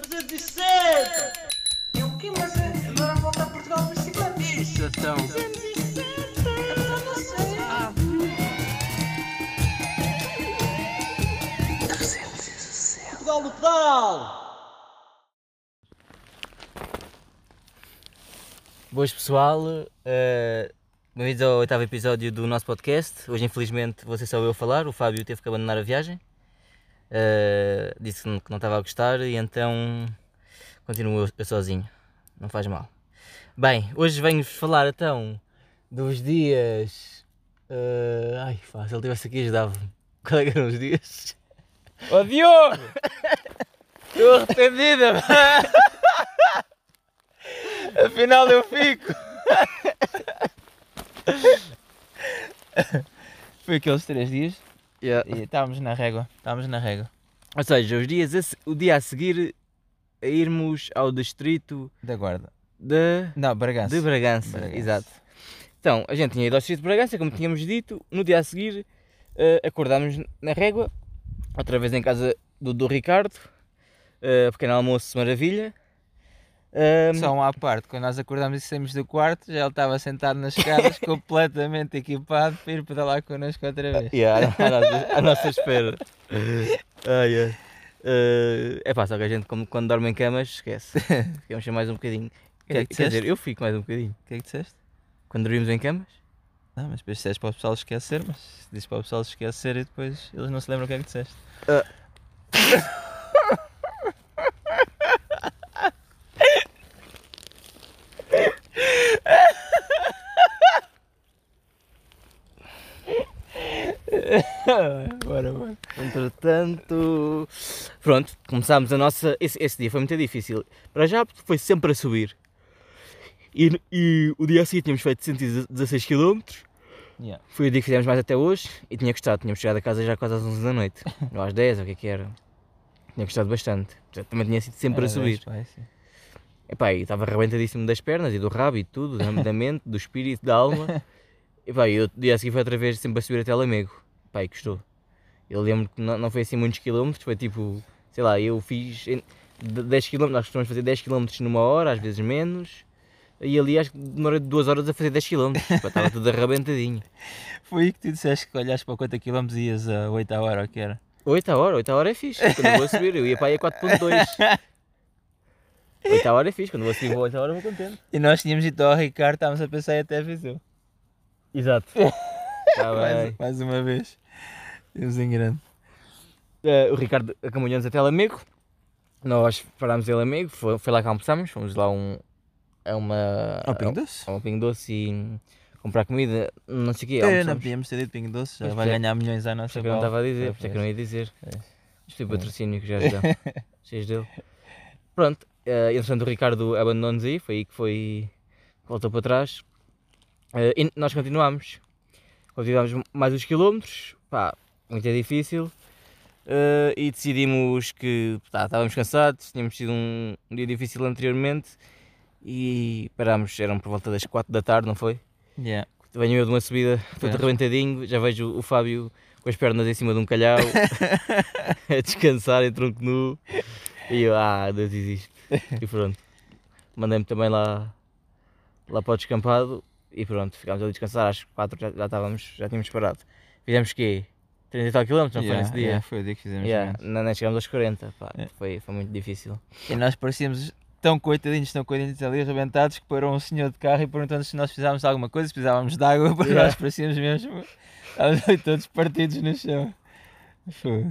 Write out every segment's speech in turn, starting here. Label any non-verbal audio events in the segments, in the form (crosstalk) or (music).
360! É o quê? Mas é, agora volta a Portugal de bicicleta. Isso, então. Eu não sei. Ah, 360. Portugal no pedal! Boas pessoal, uh, bem-vindos ao oitavo episódio do nosso podcast. Hoje, infelizmente, ser só eu a falar. O Fábio teve que abandonar a viagem, uh, disse que não- estava a gostar e então continuo eu, eu sozinho. Não faz mal. Bem, hoje venho-vos falar então dos dias. uh, ai, se ele estivesse aqui, ajudava-me. (laughs) Qual é que eram os dias? Ó Diogo! Estou arrependido! Afinal eu fico! Foi aqueles três dias e estávamos na régua. Estávamos na régua. Ou seja, os dias a se- o dia a seguir a irmos ao distrito Da guarda. de. Não, Bragança. De Bragança, Bragança. exato. Então, a gente tinha ido ao distrito de Bragança, como tínhamos dito, no dia a seguir eh, acordámos na régua, outra vez em casa do, do Ricardo, uh, pequeno almoço maravilha. Ahm, Só um à parte, quando nós acordámos e saímos do quarto, já ele estava sentado nas escadas, (laughs) completamente equipado para ir pedalar connosco outra vez. Yeah, (laughs) à, nossa, à nossa espera. (laughs) Ai, ai. Eh, é pá, só que a gente, como, quando dorme em camas, esquece. Ficamos mais um bocadinho. O que é que quer dizer, eu fico mais um bocadinho. O que é que disseste? Quando dormimos em camas, Não, mas depois disseste para o pessoal esquecer, mas dizes para o pessoal esquecer e depois eles não se lembram o que é que disseste. (laughs) bora, bora. Entretanto, pronto, começámos a nossa. Esse, esse dia foi muito difícil. Para já, porque foi sempre a subir. E, e o dia a seguir tínhamos feito 116 km. Yeah. Foi o dia que fizemos mais até hoje. E tinha gostado. Tínhamos chegado a casa já quase às 11 da noite. (laughs) Ou às 10, ou o que é que era. Tinha gostado bastante. Portanto, também tinha sido sempre a Era subir. dez, pai. Epá, e estava arrebentadíssimo das pernas e do rabo e tudo, da, da mente, do espírito, da alma. (laughs) Epá, e o dia a seguir foi outra vez sempre a subir até Lamego. Epá, e gostou. Eu lembro que não, não foi assim muitos quilómetros, foi tipo, sei lá, eu fiz em- de- 10 quilómetros, nós costumamos fazer 10 quilómetros numa hora, às vezes menos. E ali acho que demorei duas horas a fazer 10 quilómetros. Estava tudo arrebentadinho. (laughs) Foi aí que tu disseste que olhaste para quanto quilómetros ias a 8 a hora, ou que era? 8 a hora, 8 a hora é fixe. Quando eu vou subir, eu ia para aí a 4.2. 8 a hora é fixe, quando vou subir para 8 a hora vou contente. E nós tínhamos ido ao Ricardo, estávamos a pensar em até Viseu. Exato. (laughs) Tá. (laughs) Mais, mais uma vez. Temos em grande. Eh, o Ricardo acompanhou-nos até Lamego. Nós parámos em Lamego, foi, foi lá que almoçámos, fomos lá um, a uma. Ao Pingo Doce? a um Pingo Doce e comprar comida, não sei o quê. É, não podíamos ter dito Pingo Doce, já Mas vai é- ganhar milhões à nossa isso é não bola. estava a dizer, por é que não ia dizer. É. Isto foi patrocínio que já já dá. (laughs) Cheios dele. Pronto, uh, entretanto o Ricardo abandonou-nos aí, foi aí que foi. voltou para trás. Eh, e nós continuámos. Continuámos mais uns quilómetros, pá, muito é difícil. eh, e decidimos que tá, estávamos cansados, tínhamos tido um, um dia difícil anteriormente e parámos, eram por volta das 4 da tarde, não foi? Yeah. Venho eu de uma subida todo arrebentadinho, já vejo o Fábio com as pernas em cima de um calhau, (laughs) (laughs) a descansar em tronco nu, e eu, ah, Deus existe. E pronto, mandei-me também lá, lá para o descampado e pronto, ficámos ali a descansar, às 4 já, já estávamos, já tínhamos parado. Fizemos quê? 30 e tal quilómetros, não Yeah, foi nesse dia? yeah, foi o dia que fizemos. Yeah, não, nem chegámos aos 40, pá, Yeah. foi, foi muito difícil. E nós parecíamos tão coitadinhos, tão coitadinhos ali, arrebentados, que parou um senhor de carro e perguntou-nos se nós precisávamos de alguma coisa, se precisávamos de água, (laughs) porque Yeah. nós parecíamos mesmo. Estávamos ali todos partidos no chão. Foi.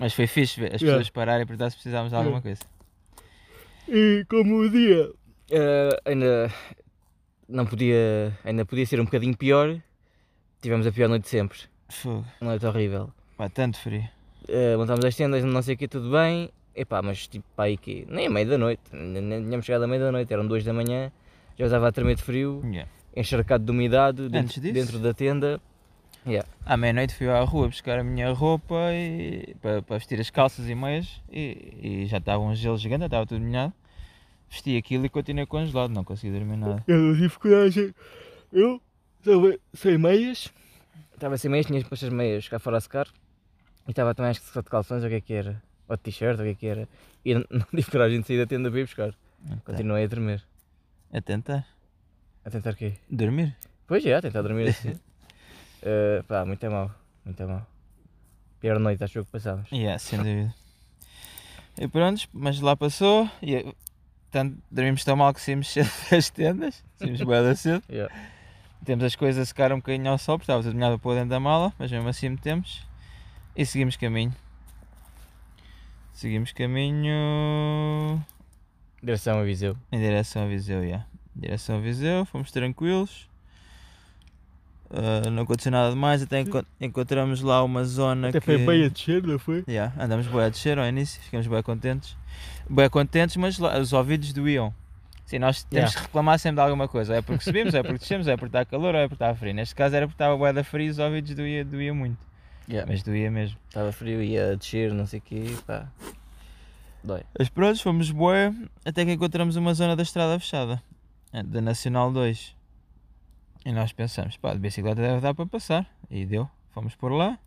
Mas foi fixe ver as Yeah. pessoas pararem e perguntar se precisávamos de alguma coisa. E como o dia eh, ainda não podia, ainda podia ser um bocadinho pior, tivemos a pior noite de sempre. Fogo. Uma noite horrível. Pá, tanto frio. Eh, montámos as tendas, não sei o que, tudo bem. Epá, mas tipo, pá, aí que nem a meia da noite, nem, nem tínhamos chegado à meia da noite, eram duas da manhã, já estava a tremer de frio, Yeah. encharcado de umidade dentro, dentro da tenda. À meia-noite fui à rua buscar a minha roupa e, para, para vestir as calças e meias e, e já estava um gelo gigante, estava tudo molhado. Vesti aquilo e continuei congelado, não consegui dormir nada. Eu não tive coragem. Eu estava sem meias. Estava sem meias, tinha posto as meias cá fora a secar. E estava também acho que só de calções, o que é que era? ou de t-shirt, o que é que era. E não (laughs) não tive coragem de sair da tenda para ir buscar. Ok. Continuei a tremer. A tentar. A tentar quê? Dormir. Pois é, a tentar dormir assim. (laughs) Eh, pá, muito é mau, muito é mau. Pior noite, acho que passámos. Yeah, sem dúvida. E pronto, mas lá passou. E, eh, tanto, dormimos tão mal que saímos (laughs) cedo das tendas. Saímos bué da cedo. Yeah. Temos as coisas a secar um bocadinho ao sol, porque estava tudo molhado para dentro da mala, mas mesmo assim metemos. E seguimos caminho. Seguimos caminho Direção a Viseu. em direção a Viseu, yeah. Em direção a Viseu, fomos tranquilos. Ah, não aconteceu nada demais, até enco- encontramos lá uma zona que... descer, não foi? Yeah, andamos bem a descer ao início, ficamos bem contentes. Bem contentes, mas lá- os ouvidos doíam. Sim, nós temos Yeah. que reclamar sempre de alguma coisa. É porque subimos, é porque descemos, é porque está calor, ou é porque está frio. Neste caso era porque estava bué da frio e os ouvidos doía, doía muito. Yeah. Mas doía mesmo. Estava frio, ia descer, não sei o quê, pá. Dói. Mas pronto, fomos bué, até que encontramos uma zona da estrada fechada. eh, Da Nacional 2. E nós pensamos, pá, de bicicleta deve dar para passar. E deu. Fomos por lá.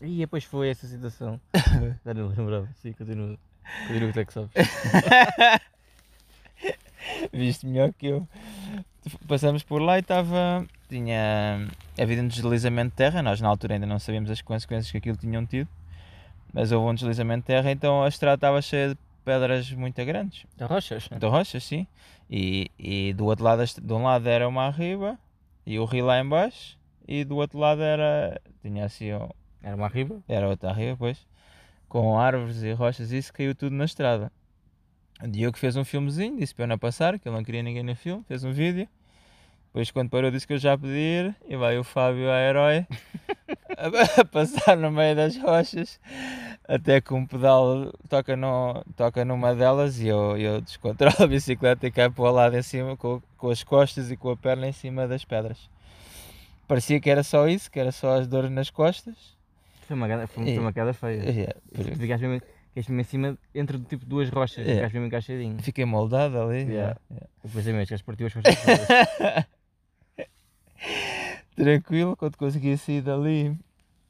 E depois foi essa situação. (laughs) Já não lembrava. Sim, continua. Continua que é que sabes. (laughs) Viste melhor que eu. Passamos por lá e estava. Tinha havido um deslizamento de terra. Nós na altura ainda não sabíamos as consequências que aquilo tinham tido. Mas houve um deslizamento de terra, então a estrada estava cheia de pedras muito grandes. De rochas? De rochas, sim. E, e do outro lado, de um lado era uma arriba e o rio lá em baixo. E do outro lado era. Tinha assim. Era uma riba? era outra arriba, pois. Com árvores e rochas e isso caiu tudo na estrada. O Diogo fez um filmezinho, disse para eu não passar, que ele não queria ninguém no filme, fez um vídeo. Depois quando parou disse que eu já podia ir e vai o Fábio a herói (laughs) a passar no meio das rochas até que um pedal toca, no, toca numa delas e eu, eu descontrolo a bicicleta e caio para o lado em cima com, com as costas e com a perna em cima das pedras. Parecia que era só isso, que era só as dores nas costas. Foi uma, queda- foi, É. foi uma queda feia. Yeah, Tu Ficaste mesmo, ficaste mesmo em cima, entre tipo duas rochas, É. ficaste mesmo encaixadinho. Fiquei moldado ali. Yeah. yeah. Pensei mesmo, que partiu as costas. (laughs) Tranquilo, quando consegui sair dali,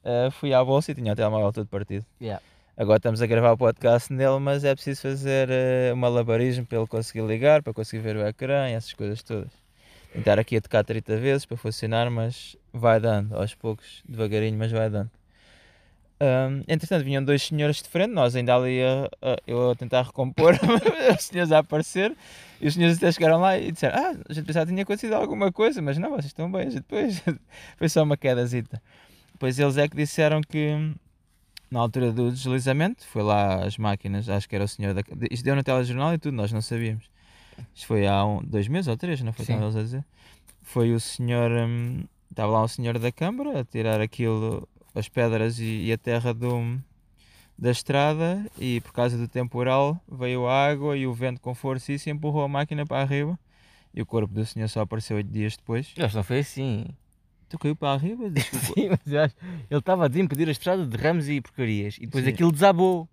eh, fui à bolsa e tinha o telemóvel todo partido. Yeah. Agora estamos a gravar o podcast nele, mas é preciso fazer eh, um malabarismo para ele conseguir ligar, para conseguir ver o ecrã e essas coisas todas. Tentar aqui a tocar 30 vezes para funcionar, mas vai dando, aos poucos, devagarinho, mas vai dando. Ahm, entretanto, vinham dois senhores de frente, nós ainda ali a, a- eu a tentar recompor, (laughs) os senhores a aparecer, e os senhores até chegaram lá e disseram: Ah, a gente pensava que tinha acontecido alguma coisa, mas não, vocês estão bem, depois (laughs) foi só uma quedazita. Depois eles é que disseram que na altura do deslizamento, foi lá as máquinas, acho que era o senhor da. Isto deu no telejornal e tudo, nós não sabíamos. Isto foi há um, dois meses ou três, não foi? Sim. Eles a dizer. Foi o senhor. hum, estava lá um senhor da Câmara a tirar aquilo, as pedras e, e a terra do, da estrada e por causa do temporal veio a água e o vento com força e isso empurrou a máquina para arriba e o corpo do senhor só apareceu oito dias depois. Que não foi assim. Tu caiu para arriba? Diz que o co- Sim, mas eu acho. Ele estava a desimpedir a estrada de ramos e porcarias. E depois Sim. aquilo desabou.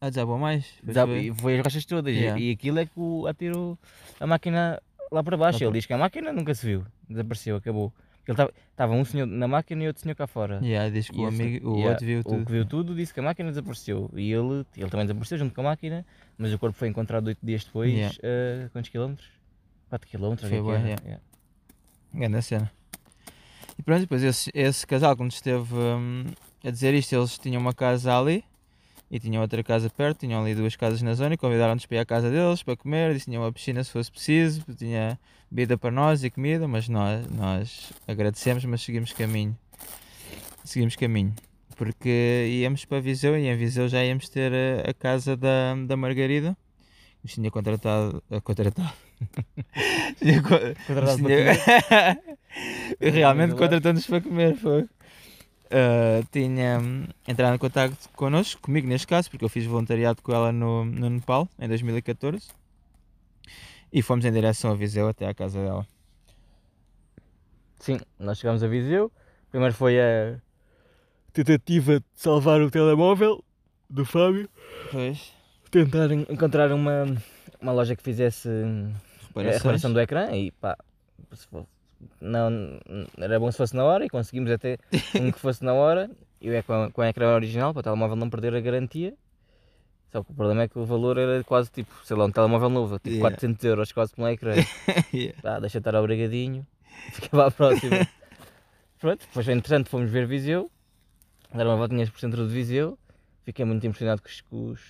Ah, desabou mais? Desabou foi. foi as rochas todas. E- Yeah. E aquilo é que o, atirou a máquina lá para baixo. Lá Ele diz que a máquina nunca se viu. Desapareceu, acabou. Ele estava um senhor na máquina e outro senhor cá fora. Yeah, diz que E o, amigo, o yeah, outro viu O tudo. que viu tudo disse que a máquina desapareceu. E ele, ele também desapareceu junto com a máquina, mas o corpo foi encontrado oito dias depois. Yeah. a quantos quilómetros? 4 quilómetros? Foi o que é yeah. Grande cena. E pronto, depois esse, esse casal, quando esteve hum, a dizer isto, eles tinham uma casa ali e tinham outra casa perto, tinham ali duas casas na zona e convidaram-nos para ir à casa deles para comer. Disse que tinha uma piscina se fosse preciso, tinha bebida para nós e comida, mas nós, nós agradecemos, mas seguimos caminho. Seguimos caminho. Porque íamos para Viseu e em Viseu já íamos ter a, a casa da, da Margarida. Nos tinha contratado. contratado. Tinha, co- Contratado para comer. (laughs) Realmente Mas, contratou-nos para comer, foi. Ah, tinha hum, entrado em contato connosco, comigo neste caso, porque eu fiz voluntariado com ela no, no Nepal em 2014 e fomos em direção a Viseu até à casa dela. Sim, nós chegámos a Viseu. Primeiro foi a tentativa de salvar o telemóvel do Fábio. Pois, Tentar en- encontrar uma, uma loja que fizesse a reparações. reparação do ecrã e pá, se fosse- não, era bom se fosse na hora e conseguimos até um que fosse na hora. Eu é com, com o ecrã original para o telemóvel não perder a garantia. Só que o problema é que o valor era quase tipo, sei lá, um telemóvel novo, tipo Yeah. 400 euros quase por um ecrã. (laughs) Yeah. Pá, deixa estar obrigadinho, (laughs) ficava à próxima. Pronto, depois entretanto fomos ver Viseu, dar uma voltinha por centro de Viseu, fiquei muito impressionado com os, com os,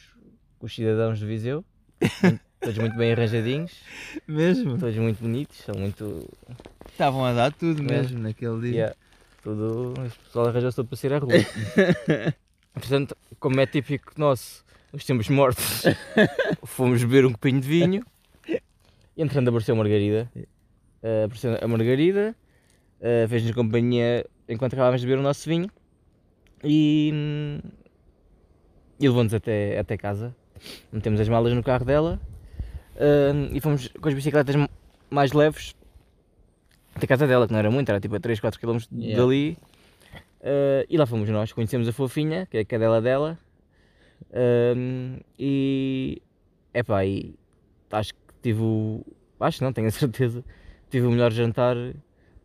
com os cidadãos de Viseu, (laughs) todos muito bem arranjadinhos, Mesmo? todos muito bonitos, são muito. Estavam a dar tudo É. mesmo naquele dia. Yeah, tudo. O pessoal arranjou-se todo para sair à rua. (laughs) Portanto, como é típico nosso, os tempos mortos, (laughs) fomos beber um copinho de vinho entrando apareceu a Margarida. Eh, apareceu a Margarida, eh, fez-nos companhia enquanto acabávamos de beber o nosso vinho e, hum, e levou-nos até, até casa. Metemos as malas no carro dela hum, e fomos com as bicicletas mais leves até a casa dela, que não era muito, era tipo a 3, 4 km Yeah. dali. Eh, e lá fomos nós, conhecemos a fofinha, que é a cadela dela. e epá, e acho que tive o. Acho não, tenho a (laughs) certeza. Tive o melhor jantar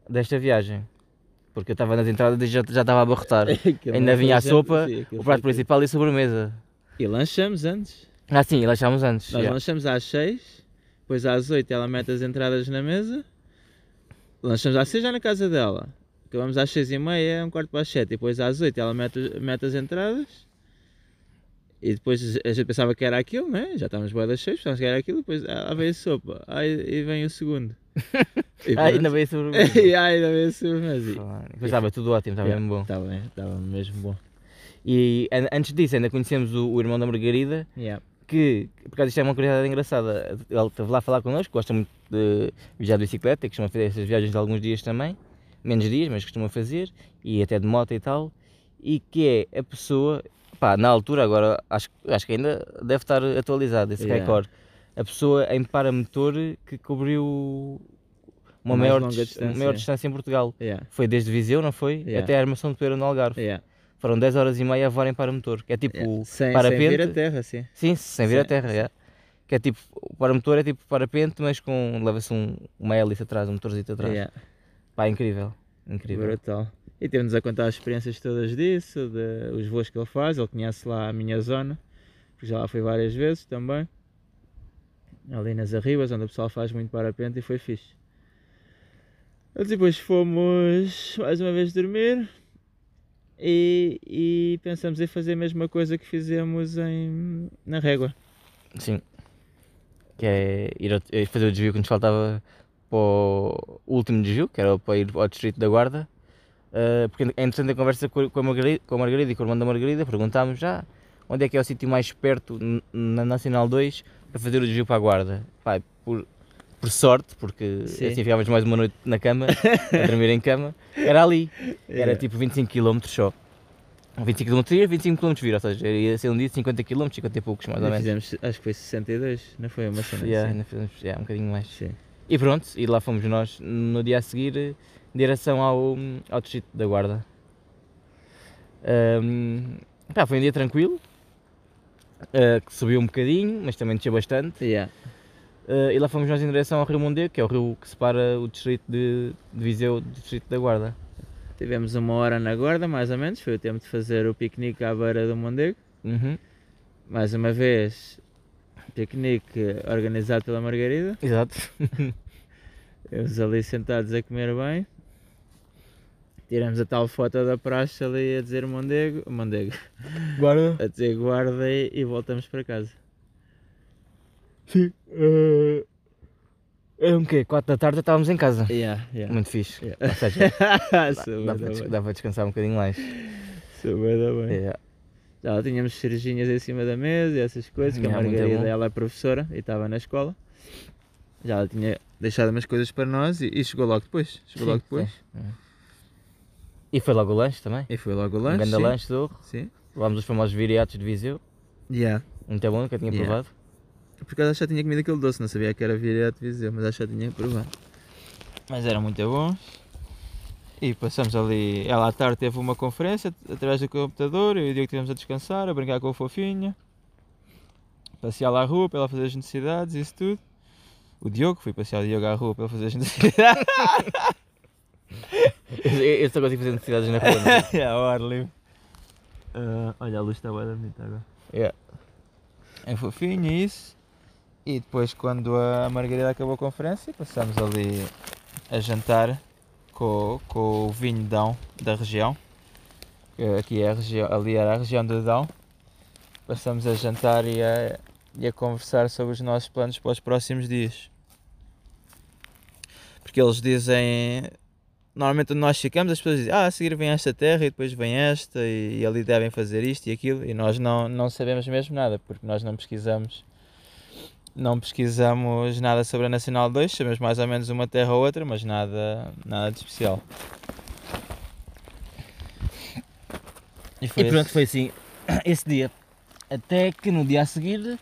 desta viagem. Porque eu estava nas entradas e já, já estava a abarrotar. (laughs) Ainda não vinha a sopa, sim, O prato principal e a sobremesa. E lanchamos antes. Ah sim, e lanchámos antes. Nós yeah. lanchamos às 6, depois às 8 ela mete as entradas na mesa. Lanchamos às 6 já na casa dela. Acabamos às 6 e meia, um quarto para as 7. E depois às 8 ela mete, mete as entradas. E depois a gente pensava que era aquilo, né? Já estávamos boas das 6, pensávamos que era aquilo. Depois ah, veio a sopa. Aí e vem o segundo. (laughs) E Ah, ainda veio a sobremesa. (laughs) e aí ainda veio a sobremesa. E- Depois estava tudo ótimo, estava Yeah, mesmo bom. Estava estava mesmo bom. E an- antes disso ainda conhecemos o, o irmão da Margarida, Yeah. Que, por acaso isto é uma curiosidade engraçada, ele esteve lá a falar connosco, gosta muito de viajar de bicicleta, costuma fazer essas viagens de alguns dias também, menos dias, mas costuma fazer, e até de moto e tal, e que é a pessoa, pá, na altura agora, acho, acho que ainda deve estar atualizado esse Yeah. recorde, a pessoa em paramotor que cobriu uma mais maior, distância. maior distância em Portugal. Yeah. Foi desde Viseu, não foi? Yeah. Até a armação de Pereira no Algarve. Foram 10 horas e meia a voar em paramotor, que é tipo Yeah. Sem, sem parapente. vir a terra, sim. Sim, sem vir a terra, yeah. Que é tipo, o paramotor é tipo parapente, mas com, leva-se um, uma hélice atrás, um motorzito atrás. Yeah. Pá, incrível, incrível. Brutal. E temos a contar as experiências todas disso, de, os voos que ele faz, ele conhece lá a minha zona, porque já lá foi várias vezes também. Ali nas Arribas, onde o pessoal faz muito parapente e foi fixe. Depois fomos mais uma vez dormir e, e pensamos em fazer a mesma coisa que fizemos em, na régua. Sim. Que é ir é fazer o desvio que nos faltava para o último desvio, que era para ir ao distrito da Guarda. Uh, porque entretanto a conversa com a, Margarida, com a Margarida e com o irmão da Margarida, perguntámos já onde é que é o sítio mais perto na Nacional 2 para fazer o desvio para a Guarda. Pá, por, por sorte, porque Sim. assim ficávamos mais uma noite na cama, a (laughs) dormir em cama, era ali. Era Yeah. tipo 25 km só. 25 km ir, 25 km vir, ou seja, ia ser um dia de 50 km, 50 e poucos mais ou menos. fizemos, acho que foi 62, não foi uma cena Yeah, assim? fizemos yeah, um bocadinho mais. Sim. E pronto, e lá fomos nós no dia a seguir em direção ao, ao distrito da Guarda. Ahm, pá, foi um dia tranquilo, ah, que subiu um bocadinho, mas também desceu bastante. Yeah. Ah, e lá fomos nós em direção ao Rio Mondego, que é o rio que separa o distrito de, de Viseu do distrito da Guarda. Tivemos uma hora na guarda, mais ou menos, foi o tempo de fazer o piquenique à beira do Mondego. Uhum, Mais uma vez, piquenique organizado pela Margarida. Exato. (laughs) Estamos ali sentados a comer bem. Tiramos a tal foto da praxe ali a dizer Mondego, Mondego, Guarda? a dizer guarda e, e voltamos para casa. Sim. Uh, é um quê? 4 da tarde estávamos em casa. Yeah, yeah. Muito fixe. Yeah. Ou seja, (laughs) dá, para da des- bem. dá para descansar um bocadinho mais. Sou bué da bem. Yeah. Já tínhamos cervejinhas em cima da mesa e essas coisas, que a Margarida ela é professora e estava na escola. Já ela tinha deixado umas coisas para nós e, e chegou logo depois. Chegou Sim, logo depois. sim. E foi logo o lanche também. E foi logo o um lanche. grande sim. lanche do Sim. Levámos os famosos viriatos de Viseu. Yeah. Muito bom, nunca tinha Yeah. provado. Por acaso já tinha comido aquele doce, não sabia que era direto dizer, mas acho que já tinha provado. Mas eram muito bons. E passamos ali. Ela à tarde teve uma conferência através do computador. Eu e o Diogo estivemos a descansar, a brincar com a fofinha. Passear lá à rua para ela fazer as necessidades isso tudo. O Diogo, fui passear o Diogo à rua para ele fazer as necessidades. Eu, eu só consigo fazer necessidades na rua. não é? (laughs) é, ao ar livre. Ah, olha, a luz está bem bonita agora. Yeah. É fofinho isso. E depois quando a Margarida acabou a conferência, passamos ali a jantar com, com o vinho Dão da região. Aqui é a região, ali era a região do Dão. Passamos a jantar e a, e a conversar sobre os nossos planos para os próximos dias. Porque eles dizem. Normalmente onde nós ficamos, as pessoas dizem, ah, a seguir vem esta terra e depois vem esta e, e ali devem fazer isto e aquilo e nós não, não sabemos mesmo nada porque nós não pesquisamos não pesquisamos nada sobre a Nacional 2, sabemos mais ou menos uma terra ou outra, mas nada, nada de especial. E E foi pronto, esse- foi assim, (coughs) esse dia. Até que no dia a seguir,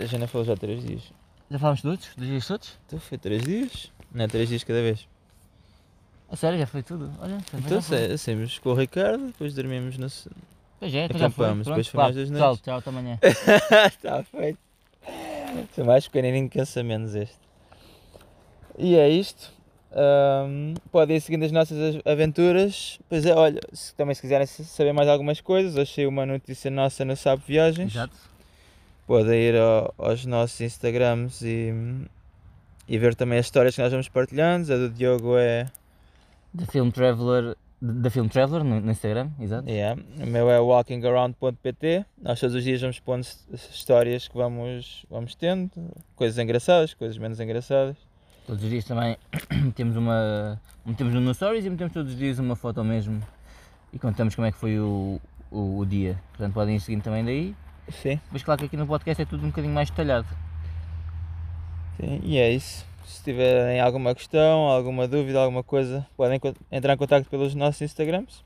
A Jana falou já três dias. já falámos todos, dos dias todos? Então foi três dias? Não é três dias cada vez. A sério, já foi tudo. Olha, Então saímos com o Ricardo, depois dormimos no. Pois é, então já foi. acampamos, Pronto, depois vá, mais duas Tchau, noites. tchau, até amanhã. Está (laughs) feito. Foi mais pequenininho que cansa menos este. E é isto. Ahm, podem ir seguindo as nossas as- aventuras. Pois é, olha, se, também se quiserem saber mais algumas coisas, achei uma notícia nossa no Sapo Viagens. Exato. Podem ir ao- aos nossos Instagrams e, e ver também as histórias que nós vamos partilhando. A do Diogo é. Da Film Traveler, da Film Traveler no, no Instagram, exato. Yeah. O meu é walkingaround.pt. Nós todos os dias vamos pondo histórias que vamos, vamos tendo, coisas engraçadas, coisas menos engraçadas. Todos os dias também (clears throat) temos uma. metemos no Stories e metemos todos os dias uma foto mesmo e contamos como é que foi o, o, o dia. Portanto podem ir seguindo também daí. Sim, Mas claro que aqui no podcast é tudo um bocadinho mais detalhado. sim, e é isso. Se tiverem alguma questão, alguma dúvida, alguma coisa, podem entrar em contato pelos nossos Instagrams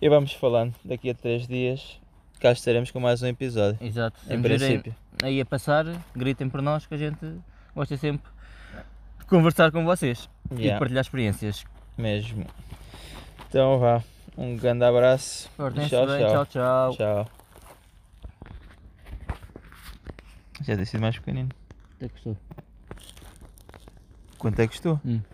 e vamos falando. Daqui a três dias cá estaremos com mais um episódio. Exato. Em princípio. aí a passar, gritem por nós que a gente gosta sempre de conversar com vocês e de Yeah, partilhar experiências. mesmo. Então vá. Um grande abraço. e Tchau, bem, tchau. tchau, tchau. Tchau. Já tem sido mais pequenino. Até gostou. Quanto é que custou? 360!